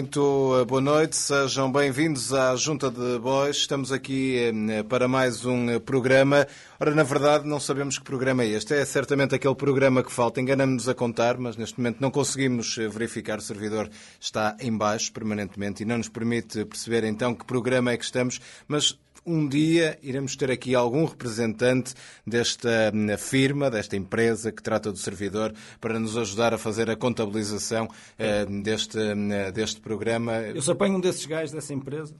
Muito eh, boa noite. Sejam bem-vindos à Junta de Bois. Estamos aqui eh, para mais um eh, programa. Ora, na verdade, não sabemos que programa é este. É certamente aquele programa que falta. Enganamos-nos a contar, mas neste momento não conseguimos verificar. O servidor está em baixo permanentemente e não nos permite perceber então que programa é que estamos. Mas um dia iremos ter aqui algum representante desta hum, firma, desta empresa que trata do servidor, para nos ajudar a fazer a contabilização uh, deste, uh, deste programa. Eu só apanho um desses gajos dessa empresa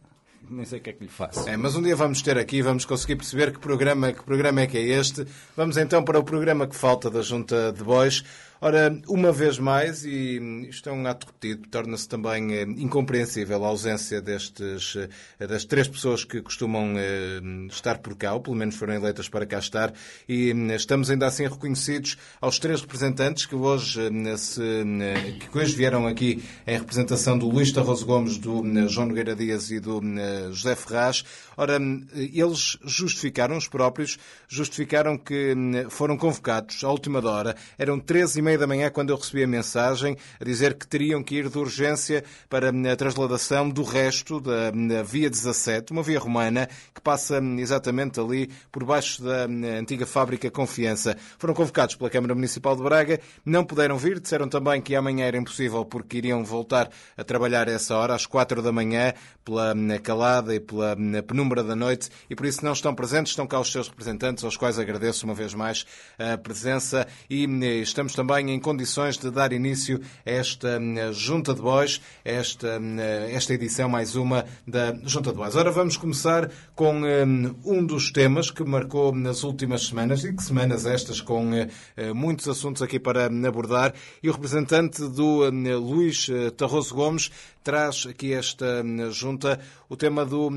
nem sei o que é que lhe faço. É, mas um dia vamos ter aqui, vamos conseguir perceber que programa, que programa é que é este. Vamos então para o programa que falta da Junta de Bois. Ora, uma vez mais, e isto é um ato repetido, torna-se também eh, incompreensível a ausência destes, eh, das três pessoas que costumam eh, estar por cá, ou pelo menos foram eleitas para cá estar, e estamos ainda assim reconhecidos aos três representantes que hoje, se, que hoje vieram aqui em representação do Luís Tarroso Gomes, do João Nogueira Dias e do José Ferraz. Ora, eles justificaram, os próprios, justificaram que foram convocados à última hora, eram três e meia da manhã quando eu recebi a mensagem a dizer que teriam que ir de urgência para a trasladação do resto da Via 17, uma via romana que passa exatamente ali por baixo da antiga fábrica Confiança. Foram convocados pela Câmara Municipal de Braga, não puderam vir, disseram também que amanhã era impossível porque iriam voltar a trabalhar a essa hora, às quatro da manhã, pela calada e pela penumbra da noite, e por isso não estão presentes, estão cá os seus representantes, aos quais agradeço uma vez mais a presença e estamos também em condições de dar início a esta hum, Junta de Bois, esta, hum, esta edição mais uma da Junta de Bois. Ora, vamos começar com hum, um dos temas que marcou nas últimas semanas, e que semanas estas, com eh, muitos assuntos aqui para abordar, e o representante do Luís eh, Tarroso Gomes traz aqui esta junta o tema do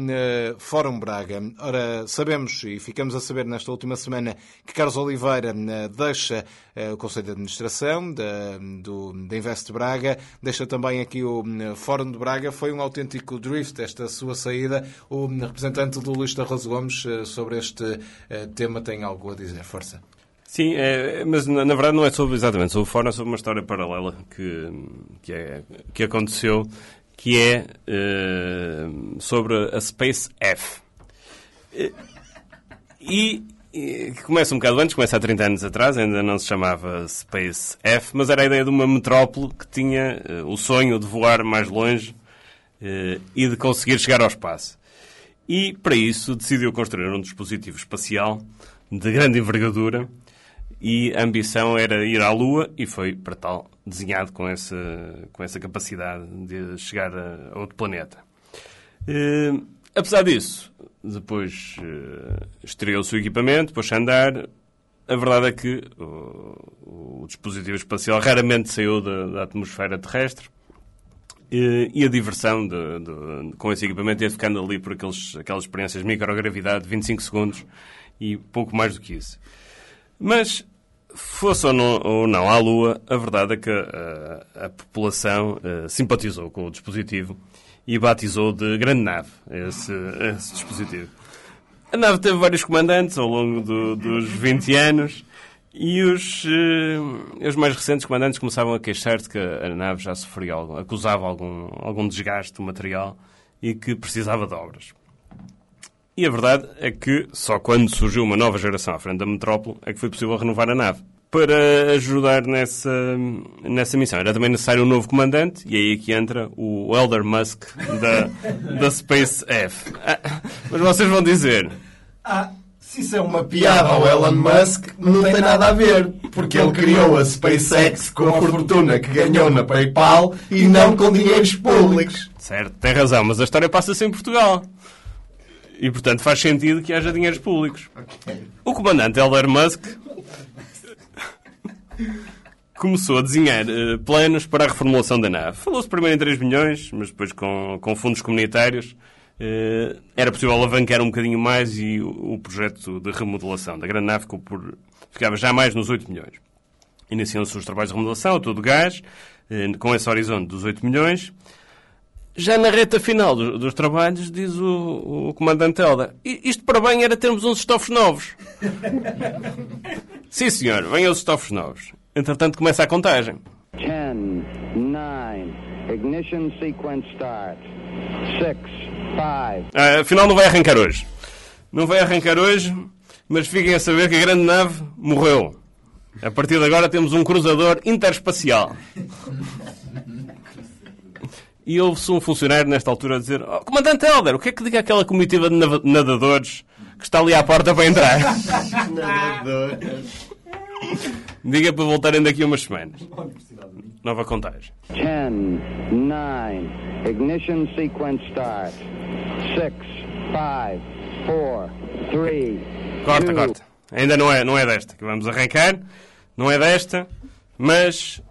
Fórum Braga. Ora, sabemos e ficamos a saber nesta última semana que Carlos Oliveira deixa eh, o Conselho de Administração da, do, da Invest Braga, deixa também aqui o Fórum de Braga. Foi um autêntico drift esta sua saída. O representante do Luís Tarroso Gomes eh, sobre este eh, tema tem algo a dizer. Força. Sim, é, mas na, na, verdade não é sobre exatamente sobre o fórum, é sobre uma história paralela que, que, é, que aconteceu, que é uh, sobre a Space F. E que começa um bocado antes, começa há 30 anos atrás, ainda não se chamava Space F, mas era a ideia de uma metrópole que tinha uh, o sonho de voar mais longe uh, e de conseguir chegar ao espaço. E, para isso, decidiu construir um dispositivo espacial de grande envergadura e a ambição era ir à Lua e foi, para tal, desenhado com essa, com essa capacidade de chegar a, outro planeta. Uh, apesar disso, depois uh, estreou-se o equipamento, depois a andar. A verdade é que o, o dispositivo espacial raramente saiu da, da atmosfera terrestre e, e a diversão de, de, com esse equipamento ia ficando ali por aqueles, aquelas experiências de microgravidade, 25 segundos e pouco mais do que isso. Mas, fosse ou não, ou não à Lua, a verdade é que a, a população uh, simpatizou com o dispositivo e batizou de Grande Nave esse, esse dispositivo. A nave teve vários comandantes ao longo do, dos 20 anos e os, uh, os mais recentes comandantes começavam a queixar-se que a nave já sofria algo, acusava algum, algum desgaste do material e que precisava de obras. E a verdade é que só quando surgiu uma nova geração à frente da metrópole é que foi possível renovar a nave para ajudar nessa, nessa missão. Era também necessário um novo comandante, e aí que entra o Elder Musk da, da Space F. Ah, mas vocês vão dizer. Ah, se isso é uma piada ao Elon Musk, não tem nada a ver, porque ele criou a SpaceX com a fortuna que ganhou na PayPal e não com dinheiros públicos. Certo, tem razão, mas a história passa-se em Portugal. E, portanto, faz sentido que haja dinheiros públicos. O comandante Elder Musk começou a desenhar uh, planos para a reformulação da nave. Falou-se primeiro em 3 milhões, mas depois com, com fundos comunitários uh, era possível alavancar um bocadinho mais e o, o, projeto de remodelação da grande nave ficou por, ficava já mais nos 8 milhões. Iniciam-se os trabalhos de remodelação, todo gás, uh, com esse horizonte dos 8 milhões. Já na reta final do, dos trabalhos, diz o, o comandante Helder, isto para bem era termos uns estofos novos. Sim, senhor, venham os estofos novos. Entretanto, começa a contagem. 10, 9, Ignition sequence start. Six, five. Ah, afinal, não vai arrancar hoje. Não vai arrancar hoje, mas fiquem a saber que a grande nave morreu. A partir de agora temos um cruzador interespacial. E houve-se um funcionário nesta altura a dizer: oh, Comandante Helder, o que é que diga aquela comitiva de nadadores que está ali à porta para entrar? Diga para voltarem daqui a umas semanas. Nova contagem. Ten, nine. Ignition sequence start. Six, five, four, three. Corta, two, corta. Ainda não é, não é desta que vamos arrancar. Não é desta. Mas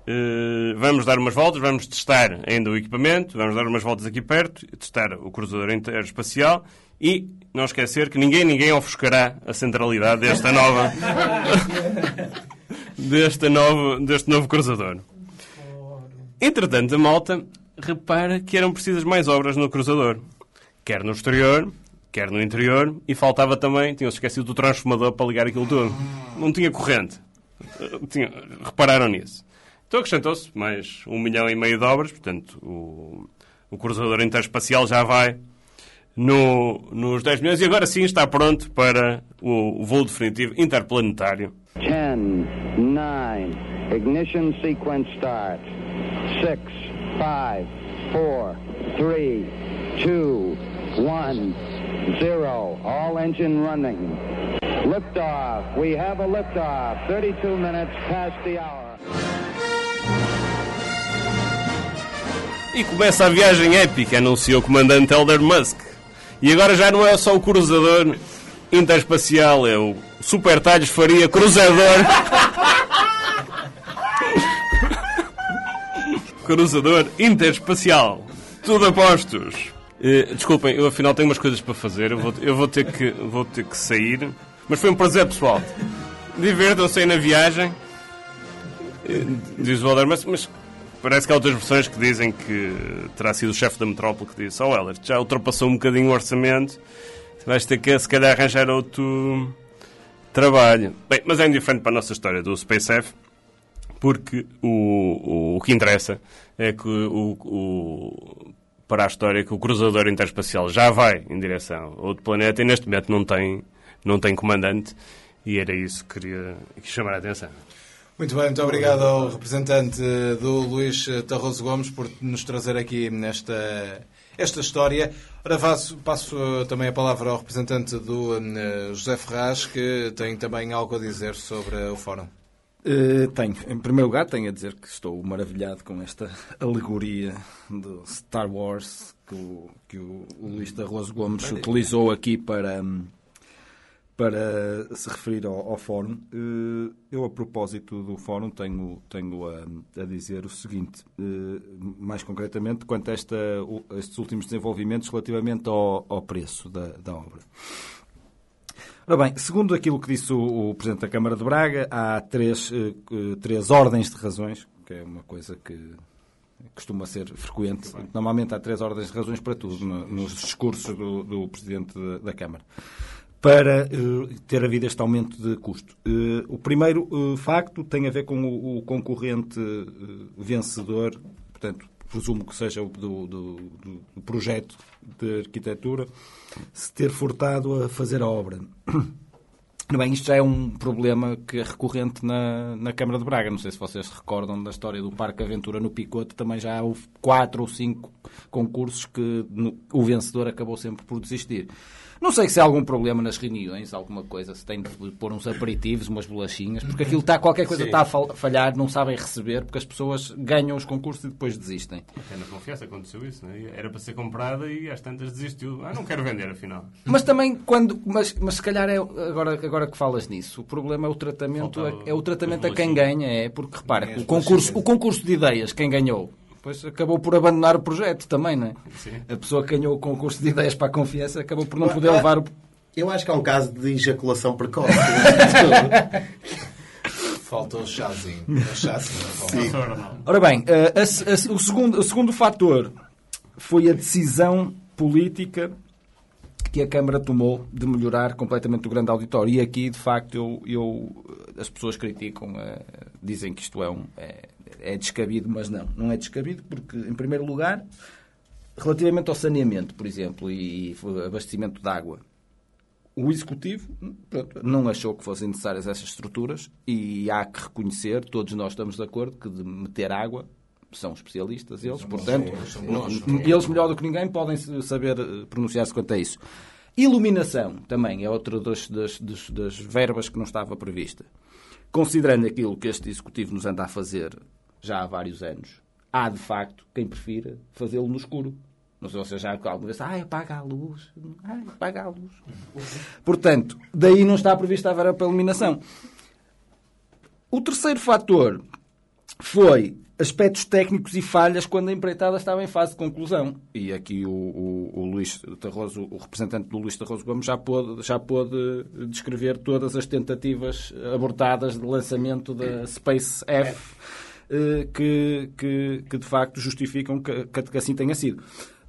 vamos dar umas voltas, vamos testar ainda o equipamento, vamos dar umas voltas aqui perto, testar o cruzador interespacial e não esquecer que ninguém, ninguém ofuscará a centralidade desta nova, desta nova, deste novo cruzador. Entretanto, a malta repara que eram precisas mais obras no cruzador. Quer no exterior, quer no interior, e faltava também, tinham-se esquecido do transformador para ligar aquilo tudo. Não tinha corrente. Eh, Tinha- repararam nisso. Então acrescentou-se mais um milhão e meio de obras, portanto, o, o cruzador interespacial já vai no- nos 10 milhões e agora sim está pronto para o, voo definitivo interplanetário. Ten, nine. Ignition sequence start. Six, five, four, three, two, one, zero. All engine running. Liftoff. We have a liftoff. 32 minutes past the hour. E começa a viagem épica, anunciou o comandante Elder Musk. E agora já não é só o cruzador interespacial, é o Super Talhos Faria Cruzador. cruzador interespacial. Tudo a postos. Eh, desculpem, eu afinal tenho umas coisas para fazer. Eu vou, eu vou ter, que, vou ter que sair. Mas foi um prazer, pessoal. Divirtam-se aí na viagem. Eh, Diz o Musk, mas parece que há outras versões que dizem que terá sido o chefe da metrópole que disse: Oh, Heller, já ultrapassou um bocadinho o orçamento, vais ter que, se calhar, arranjar outro trabalho. Bem, mas é indiferente para a nossa história do SpaceF, porque o, o, o que interessa é que o, o- para a história que o cruzador interespacial já vai em direção a outro planeta e neste momento não tem, não tem comandante. E era isso que queria que chamar a atenção. Muito bem, muito obrigado ao representante do Luís Tarroso Gomes por nos trazer aqui nesta esta história. Ora, passo, passo eh, também a palavra ao representante do eh, José Ferraz, que tem também algo a dizer sobre o fórum. Eh, tenho. Em primeiro lugar, tenho a dizer que estou maravilhado com esta alegoria do Star Wars que o, que o, o Luís da Rosa Gomes utilizou aqui para, hum, para se referir ao, ao fórum. Eh, eu, a propósito do fórum, tenho, tenho a, a dizer o seguinte, eh, mais concretamente, quanto a esta, a estes últimos desenvolvimentos relativamente ao, ao preço da, da obra. Ora bem, segundo aquilo que disse o, o Presidente da Câmara de Braga, há três, eh, três ordens de razões, que é uma coisa que costuma ser frequente. Normalmente há três ordens de razões para tudo no- nos discursos do, do Presidente da Câmara. Para eh, ter havido este aumento de custo. Eh, o primeiro eh, facto tem a ver com o, concorrente vencedor, portanto, presumo que seja o do, do- do- projeto de arquitetura, se ter furtado a fazer a obra. Bem, isto já é um problema que é recorrente na, na Câmara de Braga. Não sei se vocês se recordam da história do Parque Aventura no Picote. Também já houve quatro ou cinco concursos que no- o vencedor acabou sempre por desistir. Não sei se há algum problema nas reuniões, alguma coisa, se tem de pôr uns aperitivos, umas bolachinhas, porque aquilo está, qualquer coisa está a fal- falhar, não sabem receber, porque as pessoas ganham os concursos e depois desistem. Até na confiança aconteceu isso, né? Era para ser comprada e às tantas desistiu. Ah, não quero vender afinal. Mas também quando. Mas, mas se calhar é, agora, agora que falas nisso, o problema é o tratamento, Faltava é o tratamento a quem ganha, é porque repara, Ganha o concurso, o concurso de ideias, quem ganhou, depois acabou por abandonar o projeto também, não é? Sim. A pessoa que ganhou o concurso de ideias para a confiança acabou por não poder levar o. Eu acho que há um caso de ejaculação precoce. Falta o chazinho. O chazinho. falta. Ora bem, eh, a a se- o, segundo, o segundo fator foi a decisão política que a Câmara tomou de melhorar completamente o grande auditório. E aqui, de facto, eu, eu- as pessoas criticam, eh, dizem que isto é um, é, é descabido, mas não. Não é descabido porque, em primeiro lugar, relativamente ao saneamento, por exemplo, e abastecimento de água, o Executivo pronto, não achou que fossem necessárias essas estruturas e há que reconhecer, todos nós estamos de acordo, que de meter água são especialistas eles, portanto, eles melhor do que ninguém podem saber eh, pronunciar-se quanto a isso. Iluminação também é outra das, das, das verbas que não estava prevista. Considerando aquilo que este Executivo nos anda a fazer já há vários anos, há de facto quem prefira fazê-lo no escuro. Não sei se você já alguma vez, ai, apaga a luz, ai, apaga a luz. Portanto, daí não está prevista a verba para iluminação. O terceiro fator foi aspectos técnicos e falhas quando a empreitada estava em fase de conclusão. E aqui o, o, o Luís Tarroso, o representante do Luís Tarroso Gomes, já pôde, já pôde descrever todas as tentativas abortadas de lançamento da Space F eh, que, que, que de facto justificam que, que assim tenha sido.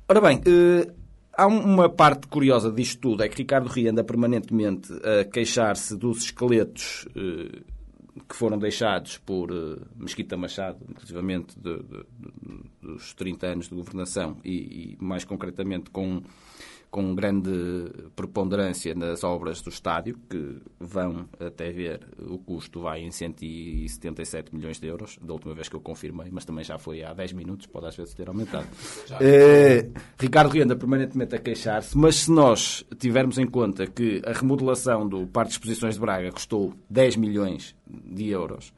Ora bem, eh, há uma parte curiosa disto tudo, é que Ricardo Ria anda permanentemente a queixar-se dos esqueletos eh, que foram deixados por Mesquita Machado, inclusivamente de, de, dos 30 anos de governação e, e mais concretamente com com grande preponderância nas obras do estádio, que vão até ver, o custo vai em 177 milhões de euros, da última vez que eu confirmei, mas também já foi há 10 minutos, pode às vezes ter aumentado. É, Ricardo Rienda permanentemente a queixar-se, mas se nós tivermos em conta que a remodelação do Parque de Exposições de Braga custou 10 milhões de euros,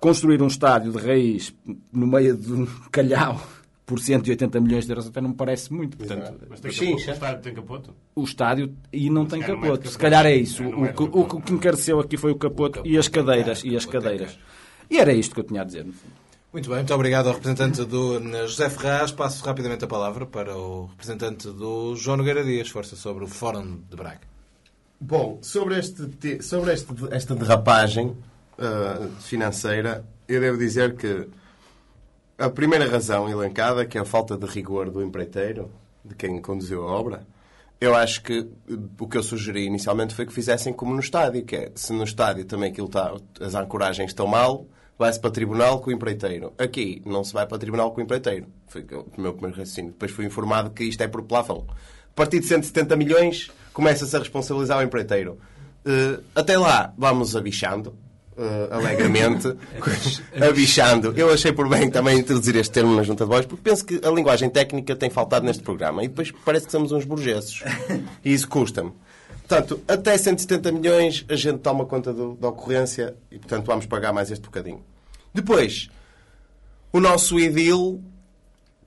construir um estádio de raiz no meio de um calhau por 180 milhões de euros até não me parece muito. Portanto, Mas tem capoto, o estádio tem capoto? O estádio e não tem capoto. Se calhar é isso. O, o, o, que encareceu aqui foi o capoto e as cadeiras. E as cadeiras. E era isto que eu tinha a dizer, no fundo. Muito bem, muito obrigado ao representante do José Ferraz. Passo rapidamente a palavra para o representante do João Nogueira Dias, força sobre o Fórum de Braga. Bom, sobre, este, sobre este, esta derrapagem uh, financeira, eu devo dizer que a primeira razão elencada, que é a falta de rigor do empreiteiro, de quem conduziu a obra, eu acho que o que eu sugeri inicialmente foi que fizessem como no estádio, que é, se no estádio também aquilo está, as ancoragens estão mal, vai-se para tribunal com o empreiteiro. Aqui não se vai para tribunal com o empreiteiro. Foi o meu primeiro raciocínio. Depois fui informado que isto é por plafão. A partir de 170 milhões, começa-se a responsabilizar o empreiteiro. Uh, até lá, vamos abichando uh, alegremente, abichando. Eu achei por bem também introduzir este termo na Junta de Voz, porque penso que a linguagem técnica tem faltado neste programa. E depois parece que somos uns burgueses. E isso custa-me. Portanto, até 170 milhões a gente toma conta do, da ocorrência e, portanto, vamos pagar mais este bocadinho. Depois, o nosso edil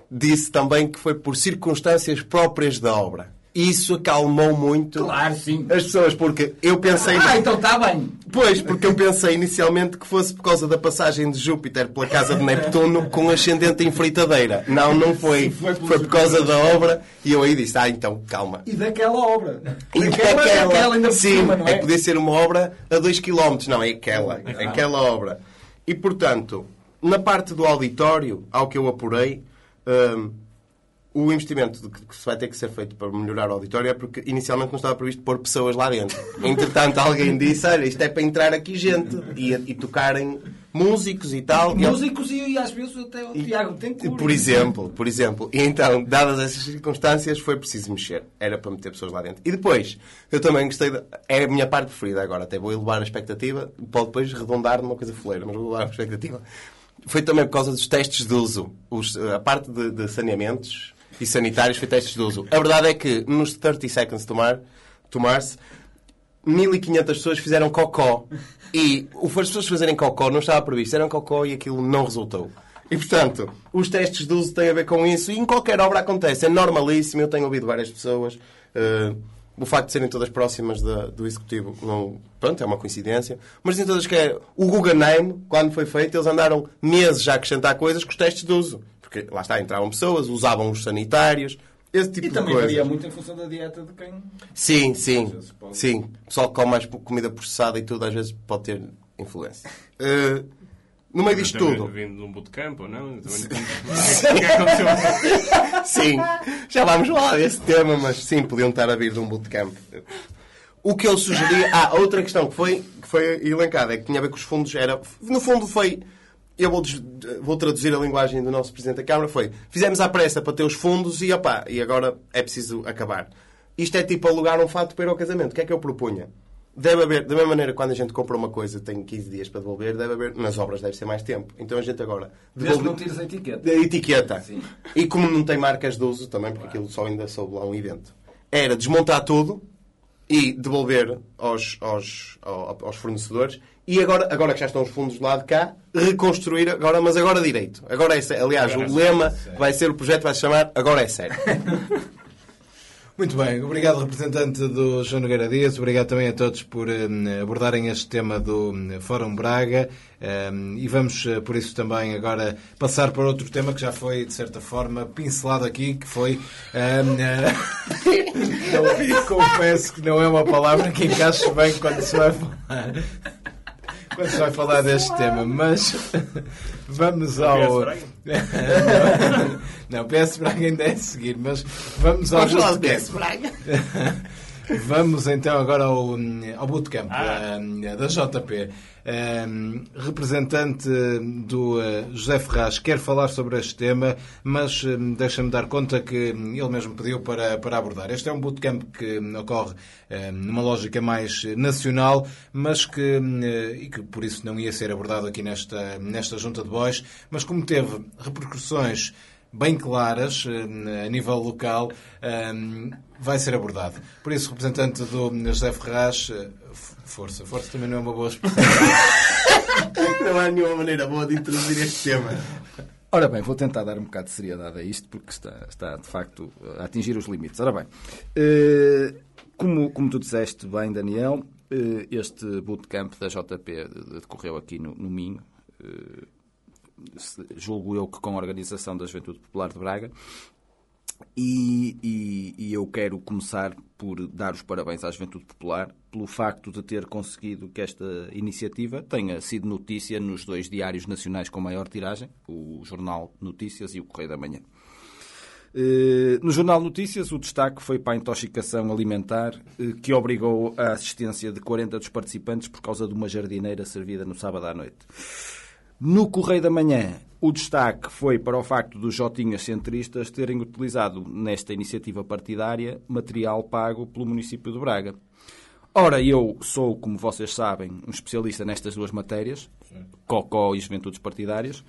disse também que foi por circunstâncias próprias da obra isso acalmou muito claro, sim. as pessoas, porque eu pensei. Ah, então está bem. Pois, porque eu pensei inicialmente que fosse por causa da passagem de Júpiter pela casa de Neptuno com ascendente em fritadeira. Não, não foi. foi, foi por causa da obra e eu aí disse: Ah, então calma. E daquela obra. E daquela, daquela ainda sim, cima, é? é? Podia ser uma obra a 2 km. Não, é aquela. É aquela obra. E portanto, na parte do auditório, ao que eu apurei. Hum, o investimento que se vai ter que ser feito para melhorar o auditório é porque inicialmente não estava previsto pôr pessoas lá dentro. Entretanto, alguém disse: Olha, isto é para entrar aqui gente e, e tocarem músicos e tal. Músicos e, e às vezes até o Tiago tem que Por exemplo, por exemplo. E então, dadas essas circunstâncias, foi preciso mexer. Era para meter pessoas lá dentro. E depois, eu também gostei. De, é a minha parte preferida agora. Até vou elevar a expectativa. Pode depois redondar numa coisa foleira, mas vou elevar a expectativa. Foi também por causa dos testes de uso. Os, a parte de, de saneamentos e sanitários foi testes de uso. A verdade é que nos 30 seconds tomar, tomar-se, 1500 pessoas fizeram cocó. E o as pessoas fazerem cocó não estava previsto. Fizeram cocó e aquilo não resultou. E, portanto, os testes de uso têm a ver com isso. E em qualquer obra acontece. É normalíssimo. Eu tenho ouvido várias pessoas. Uh, o facto de serem todas próximas do Executivo, não, pronto, é uma coincidência. Mas dizem todas que é... O Guggenheim, quando foi feito, eles andaram meses a acrescentar coisas com os testes de uso. Porque lá está, entravam pessoas, usavam os sanitários, esse tipo e de também coisas. varia muito em função da dieta de quem. Sim, sim. Pode... Sim. O pessoal que come mais comida processada e tudo, às vezes pode ter influência. Uh, no meio disto tudo. Vindo de um bootcamp ou não? Sim. sim, já vamos falar desse tema, mas sim, podiam estar a vir de um bootcamp. O que eu sugeria. Ah, outra questão que foi, que foi elencada é que tinha a ver com os fundos. Era, no fundo, foi eu vou, vou traduzir a linguagem do nosso Presidente da Câmara, foi fizemos à pressa para ter os fundos e, opá, e agora é preciso acabar. Isto é tipo alugar um fato para ir ao casamento. O que é que eu propunha? Deve haver, da mesma maneira, quando a gente compra uma coisa tem 15 dias para devolver, deve haver, nas obras deve ser mais tempo. Então a gente agora... Desde que não devolve- tires a etiqueta. da etiqueta. Sim. E como não tem marcas de uso também, porque aquilo só ainda soube lá um evento, era desmontar tudo e devolver aos, aos, ao- aos fornecedores. E agora, agora que já estão os fundos do lado de cá, reconstruir agora, mas agora direito. Agora é sério. Aliás, o lema que vai ser o projeto vai se chamar Agora é sério. Muito bem, obrigado representante do João Nogueira Dias, obrigado também a todos por eh, abordarem este tema do eh, Fórum Braga eh, e vamos por isso também agora passar para outro tema que já foi de certa forma pincelado aqui, que foi não, confesso que não é uma palavra que encaixe bem quando se vai falar quando se vai falar deste tema, mas vamos ao. Não, PS Braga ainda é a seguir, mas vamos ao. Vamos falar de. PS Braga. Vamos então agora ao, ao bootcamp da, da JP. Um, representante do uh, José Ferraz quer falar sobre este tema, mas um, deixa-me dar conta que ele mesmo pediu para, para abordar. Este é um bootcamp que ocorre um, numa lógica mais nacional, mas que, um, e que por isso não ia ser abordado aqui nesta, nesta junta de bois, mas como teve repercussões bem claras eh, a nível local, eh, vai ser abordado. Por isso, representante do José Ferraz, eh, força. Força também não é uma boa expressão. Não há nenhuma maneira boa de introduzir este tema. Ora bem, vou tentar dar um bocado de seriedade a isto, porque está, está de facto a atingir os limites. Ora bem, eh, como, como tu disseste bem, Daniel, este bootcamp da JP decorreu aqui no, no Minho, julgo eu que com a Organização da Juventude Popular de Braga, e, e- e eu quero começar por dar os parabéns à Juventude Popular pelo facto de ter conseguido que esta iniciativa tenha sido notícia nos dois diários nacionais com maior tiragem, o Jornal Notícias e o Correio da Manhã. Eh, No Jornal Notícias, o destaque foi para a intoxicação alimentar eh, que obrigou a assistência de 40 dos participantes por causa de uma jardineira servida no sábado à noite. No Correio da Manhã, o destaque foi para o facto dos Jotinhas centristas terem utilizado nesta iniciativa partidária material pago pelo município de Braga. Ora, eu sou, como vocês sabem, um especialista nestas duas matérias, Cocó e Juventudes Partidárias.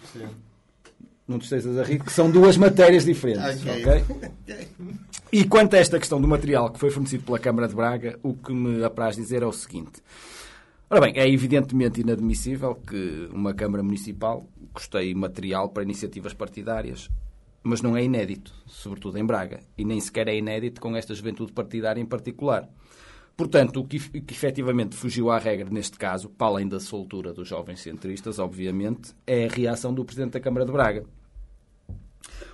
Não te estejas a rir, que são duas matérias diferentes. Ok. ok? E quanto a esta questão do material que foi fornecido pela Câmara de Braga, o que me apraz dizer é o seguinte. Ora bem, é evidentemente inadmissível que uma Câmara Municipal custeie material para iniciativas partidárias, mas não é inédito, sobretudo em Braga, e nem sequer é inédito com esta juventude partidária em particular. Portanto, o que, que efetivamente fugiu à regra neste caso, para além da soltura dos jovens centristas, obviamente, é a reação do Presidente da Câmara de Braga.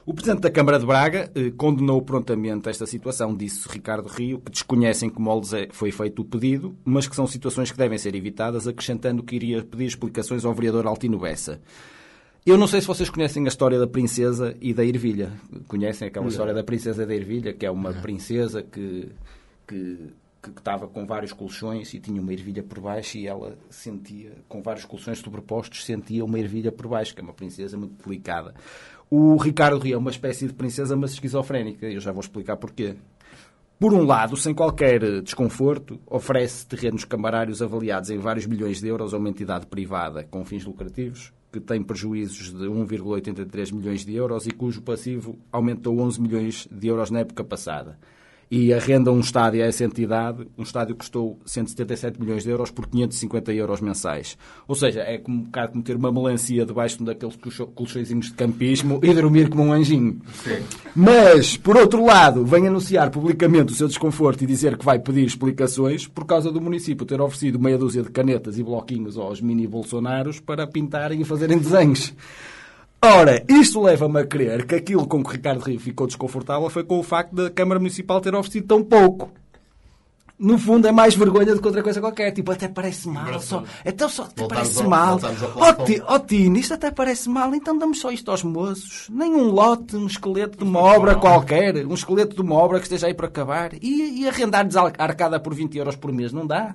O Presidente da Câmara de Braga eh, condenou prontamente esta situação, disse Ricardo Rio, que desconhecem como lhes é- foi feito o pedido, mas que são situações que devem ser evitadas, acrescentando que iria pedir explicações ao vereador Altino Bessa. Eu não sei se vocês conhecem a história da princesa e da ervilha. Conhecem aquela história da princesa e da ervilha, que é uma princesa que, que, que estava com vários colchões e tinha uma ervilha por baixo e ela sentia, com vários colchões sobrepostos, sentia uma ervilha por baixo, que é uma princesa muito delicada. O Ricardo Rio é uma espécie de princesa, mas esquizofrénica. Eu já vou explicar porquê. Por um lado, sem qualquer eh, desconforto, oferece terrenos camarários avaliados em vários milhões de euros a uma entidade privada com fins lucrativos, que tem prejuízos de 1,83 milhões de euros e cujo passivo aumentou 11 milhões de euros na época passada. E arrenda um estádio a essa entidade, um estádio que custou 177 milhões de euros por 550 euros mensais. Ou seja, é como, um bocado como ter uma melancia debaixo de um daqueles colchõezinhos de campismo e dormir como um anjinho. Mas, por outro lado, vem anunciar publicamente o seu desconforto e dizer que vai pedir explicações por causa do município ter oferecido meia dúzia de canetas e bloquinhos aos mini Bolsonaros para pintarem e fazerem desenhos. Ora, isto leva-me a crer que aquilo com que o Ricardo Rio ficou desconfortável foi com o facto da Câmara Municipal ter oferecido tão pouco. No fundo é mais vergonha do que outra coisa qualquer. Tipo, até parece mal. Só, então só até parece ao- mal. Ó ó Tino, isto até parece mal. Então damos só isto aos moços. Nem um lote, um esqueleto de uma obra qualquer. Um esqueleto de uma obra que esteja aí para acabar. E, e arrendar-lhes a arcada por 20 euros por mês. Não dá.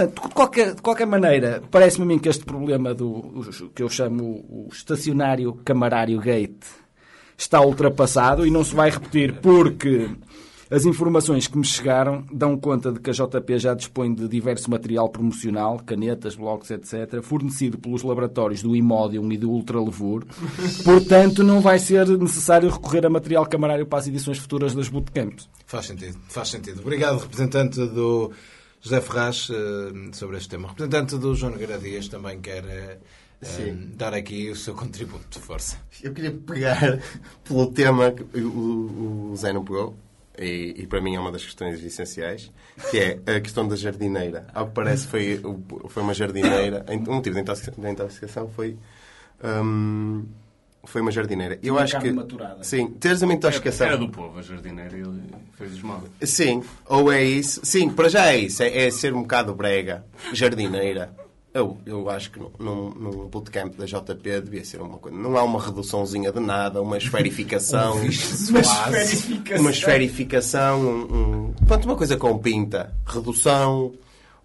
Portanto, de qualquer, de qualquer maneira, parece-me a mim que este problema do que eu chamo o estacionário camarário gate está ultrapassado e não se vai repetir porque as informações que me chegaram dão conta de que a JP já dispõe de diverso material promocional, canetas, blocos, etc., fornecido pelos laboratórios do Imodium e do Ultralevur. Portanto, não vai ser necessário recorrer a material camarário para as edições futuras das bootcamps. Faz sentido, faz sentido. Obrigado, representante do José Ferraz, eh, sobre este tema. Representante do João Nogueira Dias também quer eh, eh, dar aqui o seu contributo de força. Eu queria pegar pelo tema que o, o Zé não pegou, e, e, para mim é uma das questões essenciais, que é a questão da jardineira. Ao que parece, foi, foi uma jardineira. Um motivo da intoxicação foi. Um, foi uma jardineira. Eu acho que. Maturada. Sim, teres uma intoxicação. Era do povo, a jardineira, e ele fez mal. Sim, ou é isso. Sim, para já é isso. É, é ser um bocado brega. Jardineira. Eu, eu acho que num, num bootcamp da JP devia ser uma coisa. Não há uma reduçãozinha de nada, uma esferificação. uma esferificação. Uma esferificação. Um, um, pronto, uma coisa com pinta. Redução,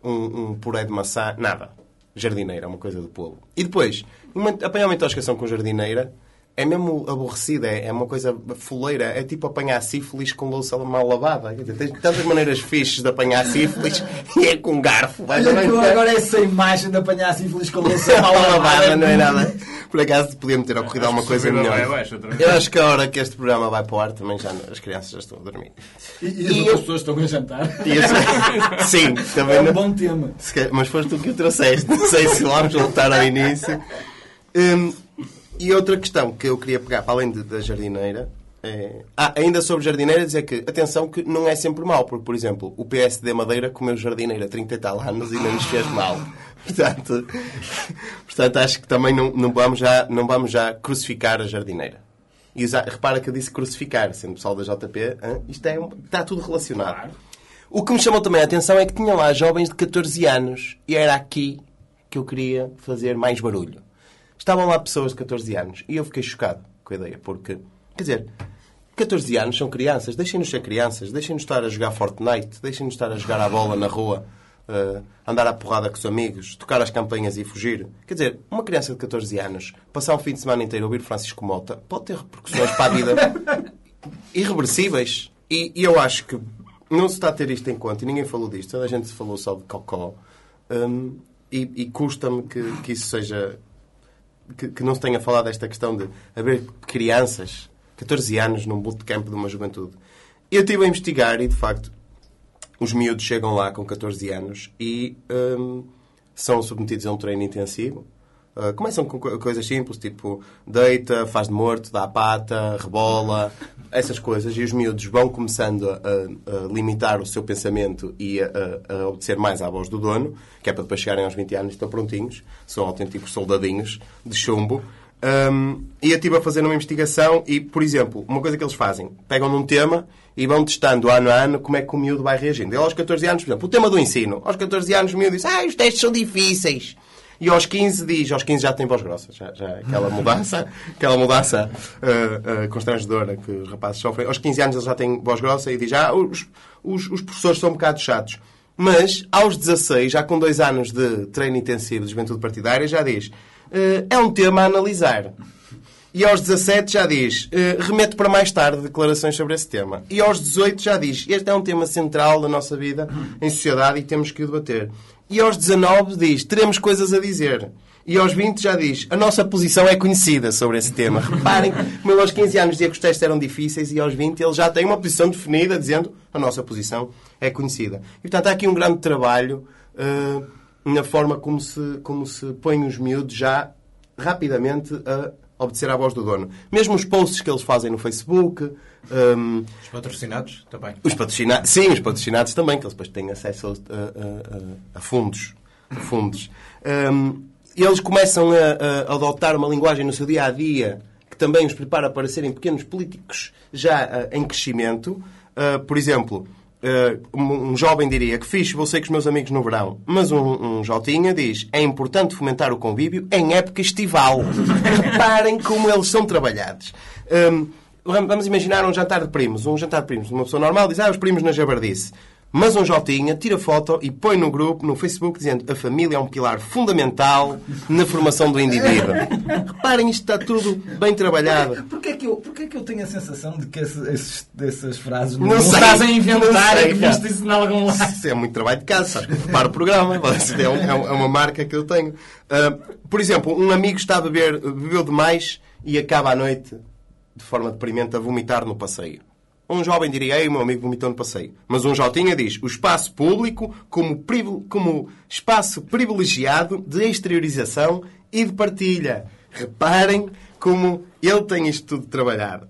um, um puré de maçã. Nada. Jardineira, uma coisa do povo. E depois, apanhar uma intoxicação com jardineira é mesmo aborrecida, é, é uma coisa fuleira. É tipo apanhar sífilis com louça mal lavada. Tens tantas maneiras fixes de apanhar sífilis e é com garfo. Olha agora essa imagem de apanhar sífilis com louça mal lavada não é nada. Por acaso podia-me ter ocorrido alguma coisa melhor. Eu acho que a hora que este programa vai para o ar também já as crianças já estão a dormir. E, e as outras pessoas estão a jantar. Sim, também. É um bom tema. Mas foste tu que o trouxeste. Não sei se vamos voltar ao início. Hum, e outra questão que eu queria pegar, para além de, da jardineira, é... Ah, ainda sobre jardineira, dizer que, atenção, que não é sempre mal, porque, por exemplo, o PSD Madeira comeu jardineira há 30 e tal anos e não nos fez mal. Portanto, portanto acho que também não, não, vamos já, não vamos já crucificar a jardineira. E usar, repara que eu disse crucificar, sendo pessoal da JP, hein? isto é, está tudo relacionado. O que me chamou também a atenção é que tinha lá jovens de 14 anos e era aqui que eu queria fazer mais barulho. Estavam lá pessoas de 14 anos. E eu fiquei chocado com a ideia, porque, quer dizer, 14 anos são crianças, deixem-nos ser crianças, deixem-nos estar a jogar Fortnite, deixem-nos estar a jogar a bola na rua, uh, andar à porrada com os amigos, tocar as campanhas e fugir. Quer dizer, uma criança de 14 anos, passar um fim de semana inteiro a ouvir Francisco Mota, pode ter repercussões para a vida irreversíveis. E, e, eu acho que não se está a ter isto em conta, e ninguém falou disto, toda a gente falou só de cocó, um, e, e custa-me que, que isso seja que, que, não se tenha falado desta questão de haver crianças, 14 anos, num bootcamp de uma juventude. Eu estive a investigar e, de facto, os miúdos chegam lá com 14 anos e hum, são submetidos a um treino intensivo. Começam com coisas simples, tipo deita, faz de morto, dá a pata, rebola, essas coisas. E os miúdos vão começando a, a limitar o seu pensamento e a, a, obedecer mais à voz do dono, que é para depois chegarem aos 20 anos estão prontinhos. São autênticos soldadinhos de chumbo. Um, e eu estive a fazer uma investigação e, por exemplo, uma coisa que eles fazem, pegam num tema e vão testando ano a ano como é que o miúdo vai reagindo. Ele aos 14 anos, por exemplo, o tema do ensino. Aos 14 anos o miúdo diz, ah, os testes são difíceis. E aos 15 diz, aos 15 já tem voz grossa, já, já aquela mudança, aquela mudança uh, uh, constrangedora que os rapazes sofrem. Aos 15 anos ele já tem voz grossa e diz, ah, os, os, os professores são um bocado chatos. Mas, aos 16, já com dois anos de treino intensivo de juventude partidária, já diz, uh, é um tema a analisar. E aos 17 já diz, uh, remete para mais tarde declarações sobre esse tema. E aos 18 já diz, este é um tema central da nossa vida em sociedade e temos que o debater. E aos 19 diz, teremos coisas a dizer. E aos 20 já diz, a nossa posição é conhecida sobre esse tema. Reparem, como ele aos 15 anos dizia que os testes eram difíceis e aos 20 ele já tem uma posição definida dizendo a nossa posição é conhecida. E portanto há aqui um grande trabalho uh, na forma como se, como se põe os miúdos já rapidamente a obedecer à voz do dono. Mesmo os posts que eles fazem no Facebook, um, os patrocinados também. Os patrocinados, sim, os patrocinados também, que eles depois têm acesso a, a, a fundos. A fundos. Um, eles começam a, adotar uma linguagem no seu dia a dia que também os prepara para serem pequenos políticos já uh, em crescimento. Uh, por exemplo, um, um, jovem diria que fixe, vou sair com os meus amigos no verão. Mas um, um Jotinha diz é importante fomentar o convívio em época estival. Reparem como eles são trabalhados. Um, vamos imaginar um jantar de primos. Um jantar de primos. Uma pessoa normal diz, ah, os primos na jabardice. Mas um Jotinha tira foto e põe no grupo, no Facebook, dizendo a família é um pilar fundamental na formação do indivíduo. Reparem, isto está tudo bem trabalhado. Porquê é que eu, porquê é que eu tenho a sensação de que esse- esses, essas frases Não não, sei. estás a inventar? Sei, é que viste isso em algum lado. Isso é muito trabalho de casa, sabes? Para o programa, é, um- é um- é uma marca que eu tenho. Ah, por exemplo, um amigo está a beber, bebeu demais e acaba à noite, de forma deprimente, a vomitar no passeio. Um jovem diria, ei, meu amigo vomitou no passeio. Mas um Jotinha diz, o espaço público como, como espaço privilegiado de exteriorização e de partilha. Reparem como ele tem isto tudo trabalhado.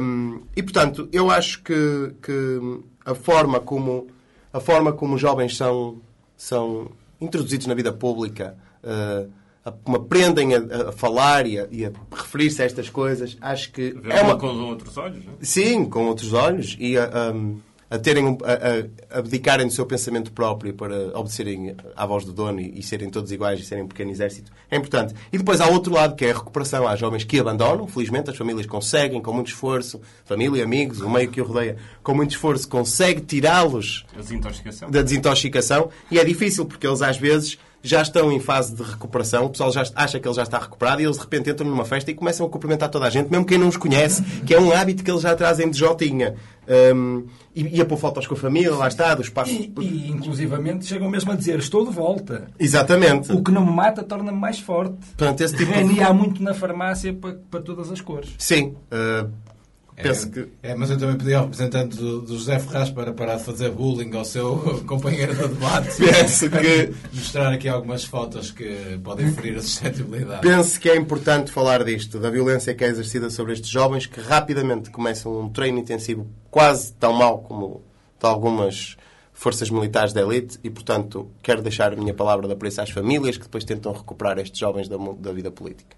Hum, e, portanto, eu acho que, que a forma como a forma como os jovens são, são introduzidos na vida pública, a- como aprendem a, a falar e a, a referir-se a estas coisas, acho que é uma, com outros olhos, não é? Sim, com outros olhos e a, a, a terem a, abdicarem do seu pensamento próprio para obedecerem à voz do dono e, e serem todos iguais e serem um pequeno exército é importante. E depois há outro lado que é a recuperação. Há jovens que abandonam, felizmente as famílias conseguem, com muito esforço, família, amigos, o meio que o rodeia, com muito esforço, consegue tirá-los desintoxicação. da desintoxicação e é difícil porque eles às vezes já estão em fase de recuperação, o pessoal já acha que ele já está recuperado e eles de repente entram numa festa e começam a cumprimentar toda a gente, mesmo quem não os conhece, que é um hábito que eles já trazem de Jotinha. Um, e, e a pôr fotos com a família, lá está, do espaço. E, e, inclusivamente, chegam mesmo a dizer: Estou de volta. Exatamente. O que não me mata torna-me mais forte. Portanto, esse tipo de... Há muito na farmácia para, para todas as cores. Sim. uh, penso que. É, mas eu também pedi ao representante do, do José Ferraz para parar de fazer bullying ao seu companheiro de debate. Penso que- Mostrar aqui algumas fotos que podem ferir a suscetibilidade. Penso que é importante falar disto, da violência que é exercida sobre estes jovens que rapidamente começam um treino intensivo quase tão mau como de algumas forças militares da elite e, portanto, quero deixar a minha palavra de apreço às famílias que depois tentam recuperar estes jovens da, da vida política.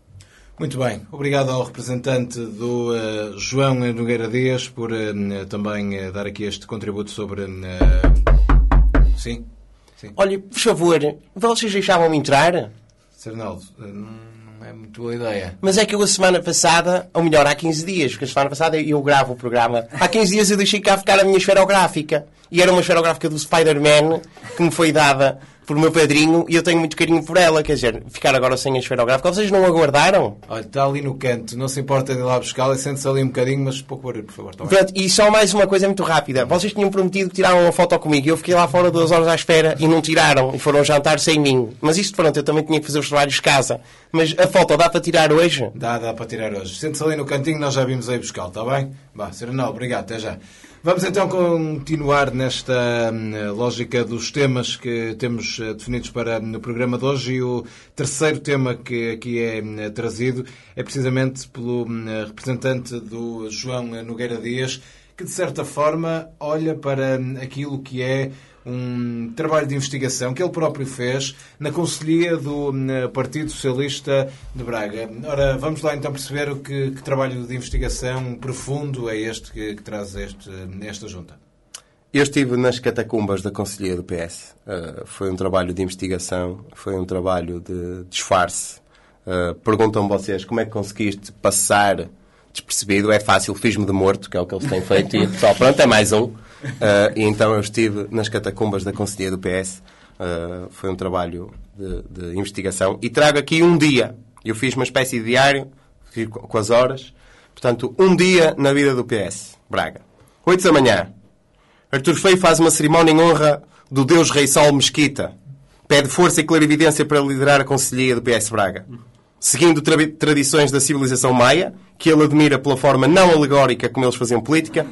Muito bem. Obrigado ao representante do eh, João Nogueira Dias por eh, também eh, dar aqui este contributo sobre. sim? Sim. Olha, por favor, vocês deixavam-me entrar? Sernaldo, não, não é muito boa ideia. Mas é que eu a semana passada, ou melhor, há 15 dias, porque a semana passada eu gravo o programa, há 15 dias eu deixei cá ficar a minha esferográfica. E era uma esferográfica do Spider-Man que me foi dada por meu padrinho e eu tenho muito carinho por ela. Quer dizer, ficar agora sem a esferográfica. Vocês não aguardaram? Olha, está ali no canto, não se importa de ir lá buscá-la e sente-se ali um bocadinho, mas pouco barulho, por favor. Pronto, e só mais uma coisa muito rápida. Vocês tinham prometido que tiraram uma foto comigo e eu fiquei lá fora duas horas à espera e não tiraram e foram jantar sem mim. Mas isto, pronto, eu também tinha que fazer os trabalhos de casa. Mas a foto dá para tirar hoje? Dá, dá para tirar hoje. Sente-se ali no cantinho, nós já vimos aí buscá-lo, está bem? Vá, Serenal, obrigado, até já. Vamos então continuar nesta hum, lógica dos temas que temos eh, definidos para hum, o programa de hoje. E o terceiro tema que aqui é hum, trazido é precisamente pelo representante do João Nogueira Dias, que de certa forma olha para aquilo que é um trabalho de investigação que ele próprio fez na Conselhia do hum, Partido Socialista de Braga. Ora, vamos lá então perceber o que, que trabalho de investigação profundo é este que, que traz este, esta junta. Eu estive nas catacumbas da Conselhia do PS. Uh, foi um trabalho de investigação, foi um trabalho de disfarce. Uh, Perguntam-me vocês como é que conseguiste passar despercebido. É fácil, fiz-me de morto, que é o que eles têm feito, e pessoal, pronto, é mais um. Uh, e então eu estive nas catacumbas da Conselhia do PS. Uh, foi um trabalho de, de investigação. E trago aqui um dia. Eu fiz uma espécie de diário, com as horas. Portanto, um dia na vida do PS. Braga. 8 da manhã. Artur Feio faz uma cerimónia em honra do Deus Rei Sol Mesquita. Pede força e clarividência para liderar a Conselhia do PS Braga. Seguindo tra tradições da civilização maia, que ele admira pela forma não alegórica como eles faziam política,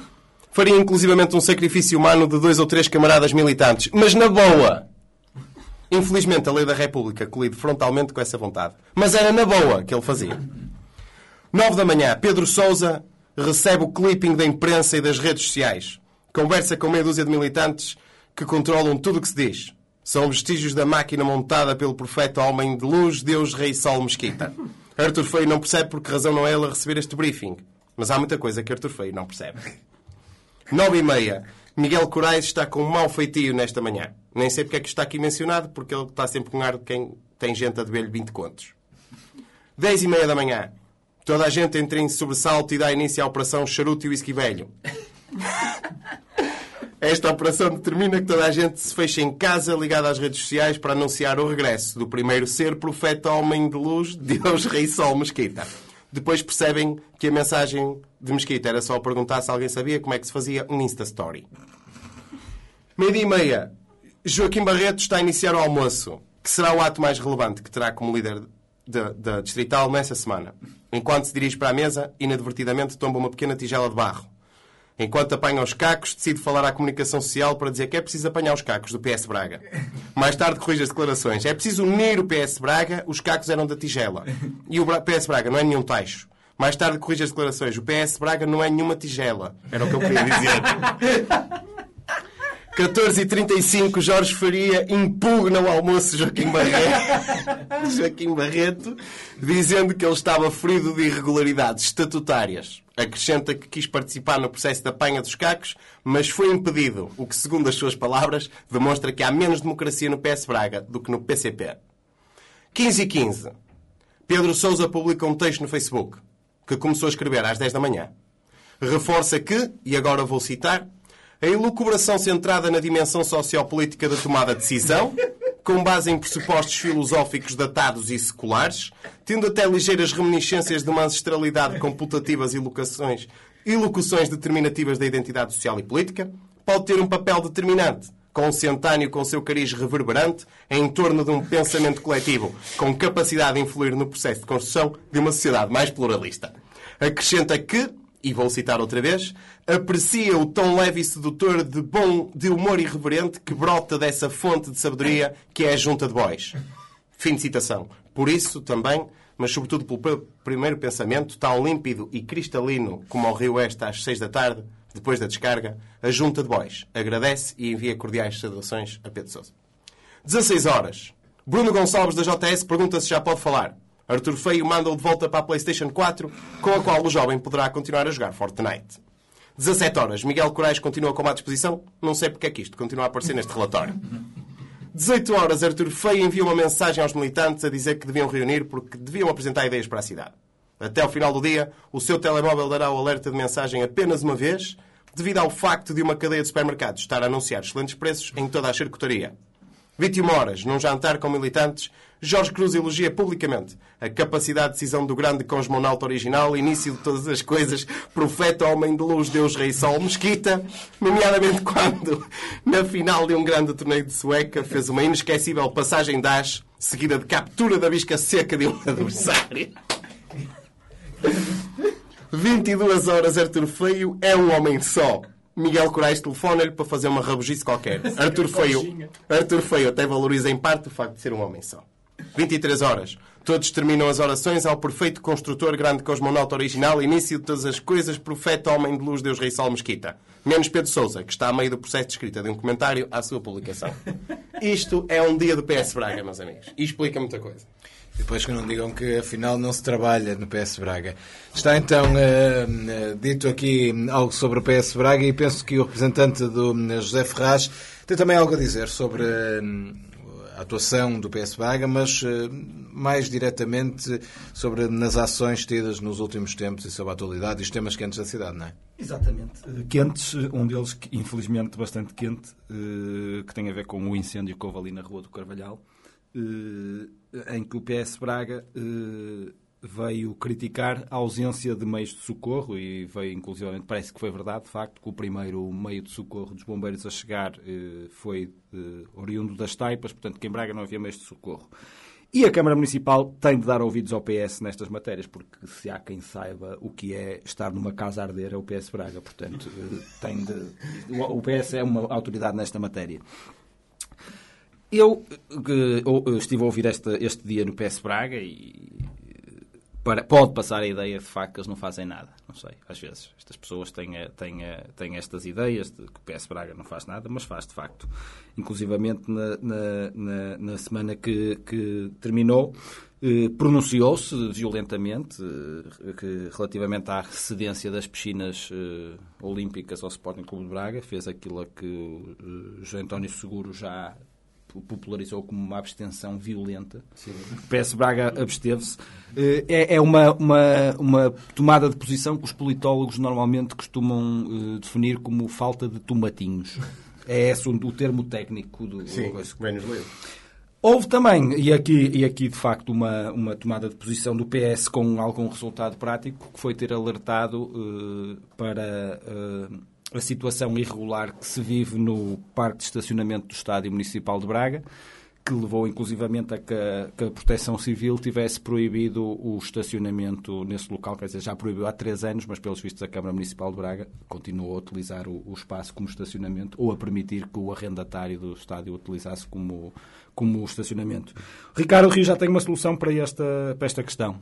faria inclusivamente um sacrifício humano de dois ou três camaradas militantes. Mas na boa! Infelizmente, a lei da República colide frontalmente com essa vontade. Mas era na boa que ele fazia. 9 da manhã, Pedro Sousa recebe o clipping da imprensa e das redes sociais. Conversa com meia dúzia de militantes que controlam tudo o que se diz. São vestígios da máquina montada pelo profeta homem de luz, Deus Rei Sol Mesquita. Arthur Feio não percebe por que razão não é ele a receber este briefing. Mas há muita coisa que Arthur Feio não percebe. 9 e meia. Miguel Corais está com um mau feitio nesta manhã. Nem sei porque é que está aqui mencionado, porque ele está sempre com ar de quem tem gente a dever-lhe 20 contos. 10 e meia da manhã. Toda a gente entra em sobressalto e dá início à operação Charuto e Whisky Velho. Esta operação determina que toda a gente se feche em casa ligada às redes sociais para anunciar o regresso do primeiro ser profeta homem de luz, Deus Rei Sol Mesquita. Depois percebem que a mensagem de Mesquita era só perguntar se alguém sabia como é que se fazia um Insta Story. Meia-dia e meia. Joaquim Barreto está a iniciar o almoço, que será o ato mais relevante que terá como líder da Distrital nessa semana. Enquanto se dirige para a mesa, inadvertidamente tomba uma pequena tigela de barro. Enquanto apanha os cacos, decide falar à comunicação social para dizer que é preciso apanhar os cacos do PS Braga. Mais tarde corrige as declarações. É preciso unir o PS Braga, os cacos eram da tigela. E o PS Braga não é nenhum taixo. Mais tarde corrige as declarações. O PS Braga não é nenhuma tigela. Era o que eu queria dizer. 14h35, Jorge Faria impugna o almoço Joaquim Barreto, Joaquim Barreto, dizendo que ele estava ferido de irregularidades estatutárias. Acrescenta que quis participar no processo de apanha dos cacos, mas foi impedido, o que, segundo as suas palavras, demonstra que há menos democracia no PS Braga do que no PCP. 15 e 15. Pedro Sousa publica um texto no Facebook, que começou a escrever às 10 da manhã. Reforça que, e agora vou citar, a elucubração centrada na dimensão sociopolítica da tomada de decisão, com base em pressupostos filosóficos datados e seculares, tendo até ligeiras reminiscências de uma ancestralidade com putativas ilocuções, ilocuções determinativas da identidade social e política, pode ter um papel determinante, consentâneo com o seu cariz reverberante, em torno de um pensamento coletivo com capacidade de influir no processo de construção de uma sociedade mais pluralista. Acrescenta que, e vou citar outra vez, aprecia o tom leve e sedutor de bom, de humor irreverente que brota dessa fonte de sabedoria que é a junta de bois. Fim de citação. Por isso, também, mas sobretudo pelo pr- primeiro pensamento, tão límpido e cristalino como ao Rio Oeste às seis da tarde, depois da descarga, a junta de bois agradece e envia cordiais saudações a Pedro Sousa. 16 horas. Bruno Gonçalves da JS pergunta se já pode falar. Arthur Feio manda-o de volta para a PlayStation 4, com a qual o jovem poderá continuar a jogar Fortnite. 17 horas. Miguel Corais continua com má disposição. Não sei porque é que isto continua a aparecer neste relatório. 18 horas. Arthur Feio envia uma mensagem aos militantes a dizer que deviam reunir porque deviam apresentar ideias para a cidade. Até ao final do dia, o seu telemóvel dará o alerta de mensagem apenas uma vez, devido ao facto de uma cadeia de supermercados estar a anunciar excelentes preços em toda a charcutaria. 21 horas, num jantar com militantes, Jorge Cruz elogia publicamente a capacidade de decisão do grande cosmonauta original, início de todas as coisas, profeta, homem de luz, Deus, Rei Sol, Mesquita, nomeadamente quando, na final de um grande torneio de sueca, fez uma inesquecível passagem de as, seguida de captura da bisca seca de um adversário. 22 horas, Arthur Feio é um homem só. Miguel Corais telefona-lhe para fazer uma rabugice qualquer. Arthur Feio, Arthur Feio até valoriza em parte o facto de ser um homem só. 23 horas. Todos terminam as orações ao perfeito construtor, grande cosmonauta original, início de todas as coisas, profeta, homem de luz, Deus, Rei Sol, Mesquita. Menos Pedro Sousa, que está a meio do processo de escrita de um comentário à sua publicação. Isto é um dia do PS Braga, meus amigos. E explica muita coisa. Depois que não digam que afinal não se trabalha no PS Braga. Está então eh, dito aqui algo sobre o PS Braga e penso que o representante do eh, José Ferraz tem também algo a dizer sobre a atuação do PS Braga, mas eh, mais diretamente sobre nas ações tidas nos últimos tempos e sobre a atualidade e os temas quentes da cidade, não é? Exatamente. Eh, Quentes, eh, um deles, infelizmente, bastante quente, que tem a ver com o incêndio que houve ali na Rua do Carvalhal, em que o PS Braga veio criticar a ausência de meios de socorro e veio, inclusivamente, parece que foi verdade, de facto, que o primeiro meio de socorro dos bombeiros a chegar eh, foi eh, oriundo das taipas, portanto, que em Braga não havia meios de socorro. E a Câmara Municipal tem de dar ouvidos ao PS nestas matérias, porque se há quem saiba o que é estar numa casa a arder é o PS Braga. Portanto, eh, tem de... o PS é uma autoridade nesta matéria. Eu, eh, eu estive a ouvir este dia no PS Braga e para- pode passar a ideia de facto que eles não fazem nada. Não sei, às vezes. Estas pessoas têm, eh, têm, eh, têm estas ideias de que o PS Braga não faz nada, mas faz de facto. Inclusivamente na, na, na- na semana que, que terminou, eh, pronunciou-se violentamente eh, que, relativamente à cedência das piscinas eh, olímpicas ao Sporting Clube de Braga. Fez aquilo a que o eh, José António Seguro já popularizou como uma abstenção violenta. O PS Braga absteve-se. Eh, É, é uma, uma, uma tomada de posição que os politólogos normalmente costumam eh, definir como falta de tomatinhos. É esse o, o termo técnico do, Sim, bem nos livros. Houve também, e aqui, e aqui de facto, uma, uma tomada de posição do PS com algum resultado prático, que foi ter alertado eh, para eh, a situação irregular que se vive no parque de estacionamento do Estádio Municipal de Braga, que levou inclusivamente a que a, que a Proteção Civil tivesse proibido o estacionamento nesse local, quer dizer, já proibiu há três anos, mas pelos vistos a Câmara Municipal de Braga continuou a utilizar o, o espaço como estacionamento ou a permitir que o arrendatário do estádio utilizasse como, como estacionamento. Ricardo Rio já tem uma solução para esta, para esta questão.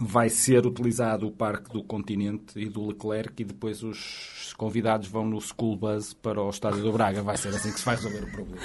Vai ser utilizado o Parque do Continente e do Leclerc e depois os convidados vão no School Bus para o Estádio do Braga. Vai ser assim que se vai resolver o problema.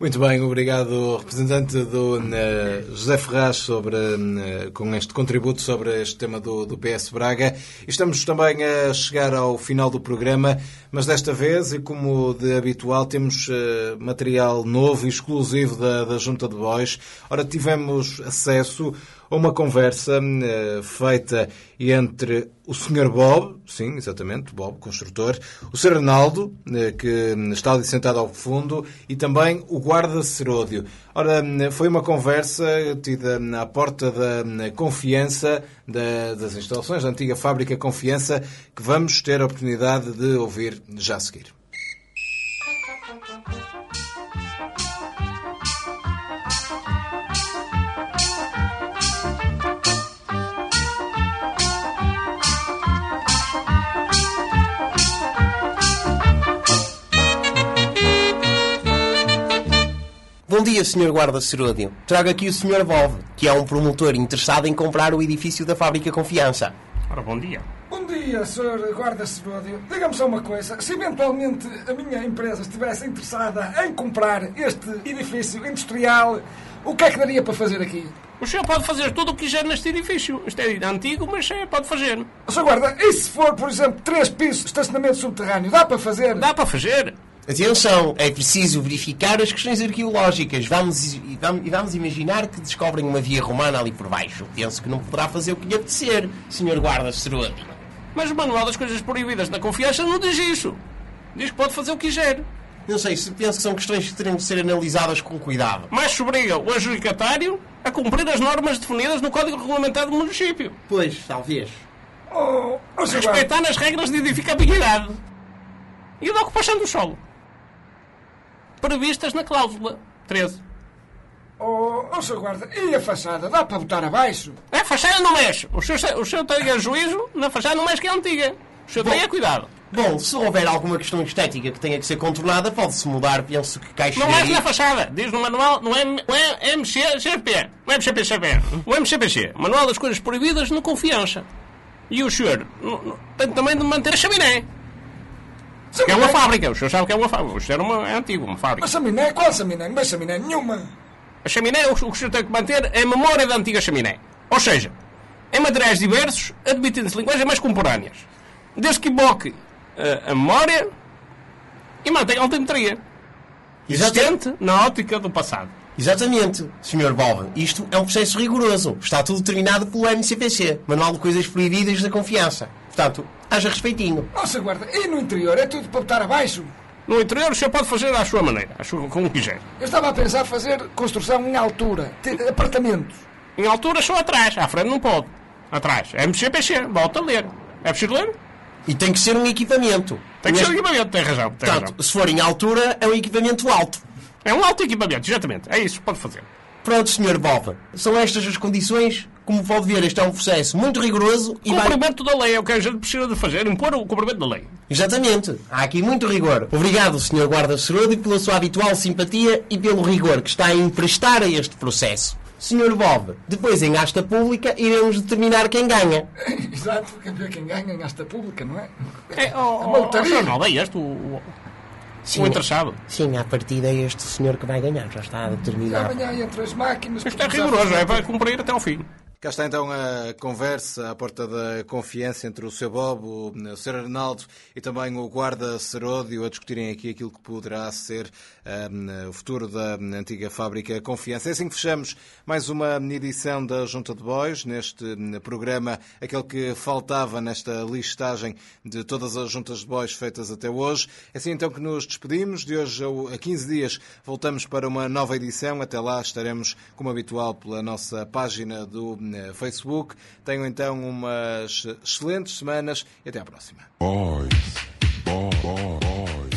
Muito bem, obrigado, representante do eh, José Ferraz, sobre, eh, com este contributo sobre este tema do, do PS Braga. Estamos também a chegar ao final do programa, mas desta vez, e como de habitual, temos eh, material novo e exclusivo da, da Junta de Bois. Ora, tivemos acesso uma conversa eh, feita entre o Sr. Bob, sim, exatamente, Bob, construtor, o Sr. Arnaldo, eh, que está ali sentado ao fundo, e também o guarda Seródio. Ora, foi uma conversa tida à porta da confiança da- das instalações da antiga fábrica Confiança, que vamos ter a oportunidade de ouvir já a seguir. Bom dia, Sr. Guarda Seródio. Trago aqui o Sr. Volve, que é um promotor interessado em comprar o edifício da Fábrica Confiança. Ora, bom dia. Bom dia, Sr. Guarda Seródio. Diga-me só uma coisa. Se eventualmente a minha empresa estivesse interessada em comprar este edifício industrial, o que é que daria para fazer aqui? O senhor pode fazer tudo o que quiser neste edifício. Isto é antigo, mas é, pode fazer. Sr. Guarda, e se for, por exemplo, três pisos de estacionamento subterrâneo, dá para fazer? Dá para fazer. Atenção, é preciso verificar as questões arqueológicas. Vamos, e vamos, e vamos imaginar que descobrem uma via romana ali por baixo. Penso que não poderá fazer o que lhe apetecer, Sr. Guarda Seródio. Mas o manual das coisas proibidas na confiança não diz isso. Diz que pode fazer o que quiser. Não sei, se penso que são questões que terão de ser analisadas com cuidado. Mas se obriga o adjudicatário a cumprir as normas definidas no Código Regulamentar do município. Pois, talvez. Oh, oh, Respeitar as regras de edificabilidade. E da ocupação do solo. Previstas na cláusula 13. oh, oh, Sr. Guarda, e a fachada? Dá para botar abaixo? A fachada não mexe. O senhor, o senhor tem a juízo, na fachada não mexe que é antiga. O senhor tenha cuidado. Bom, se houver alguma questão estética que tenha que ser contornada, pode-se mudar. Penso que caixa Não mexe na fachada. Diz no manual, no M- no MCCP. No MCPCP. O MCPC. Manual das Coisas Proibidas no Confiança. E o senhor tem também de manter a chaminé. Que é uma fábrica. O senhor sabe que é uma fábrica. O senhor é, uma, é antigo, uma A fábrica. chaminé? Qual chaminé? Não é chaminé nenhuma. A chaminé, o que o senhor tem que manter é a memória da antiga chaminé. Ou seja, em materiais diversos, admitindo-se linguagens mais contemporâneas. Desde que invoque eh, a memória e mantenha a altimetria. Existente na ótica do passado. Exatamente, Sr. Bob. Isto é um processo rigoroso. Está tudo determinado pelo MCPC, Manual de Coisas Proibidas da Confiança. Portanto, haja respeitinho. Sr. Guarda, e no interior? É tudo para botar abaixo? No interior, o senhor pode fazer à sua maneira, à sua, como quiser. Eu estava a pensar fazer construção em altura, ter apartamentos. Em altura, só atrás. À frente, não pode. Atrás. É MCPC. Volta a ler. É preciso ler? E tem que ser um equipamento. Tem que ser um equipamento. Tem razão. Tem razão. Portanto, se for em altura, é um equipamento alto. É um alto equipamento, exatamente. É isso, pode fazer. Pronto, Sr. Bob. São estas as condições. Como pode ver, este é um processo muito rigoroso e vai... Cumprimento da lei é o que a gente precisa de fazer, impor o cumprimento da lei. Exatamente. Há aqui muito rigor. Obrigado, Sr. Guarda Serudo, pela sua habitual simpatia e pelo rigor que está a emprestar a este processo. Sr. Bob, depois em asta pública iremos determinar quem ganha. Exato, ver quem ganha em esta pública, não é? É, oh, Ronaldo, é este o, o, o interessado. Sim, à partida é este senhor que vai ganhar, já está determinado. Amanhã entre as máquinas. Isto é a rigoroso, é para cumprir até ao fim. Cá está então a conversa à porta da confiança entre o Sr. Bob, o Sr. Arnaldo e também o guarda Seródio a discutirem aqui aquilo que poderá ser um, o futuro da antiga fábrica Confiança. É assim que fechamos mais uma edição da Junta de Bois, neste programa, aquele que faltava nesta listagem de todas as juntas de bois feitas até hoje. É assim então que nos despedimos. De hoje a 15 dias voltamos para uma nova edição. Até lá estaremos, como habitual, pela nossa página do Facebook. Tenham então umas excelentes semanas e até à próxima. Boys. Boys.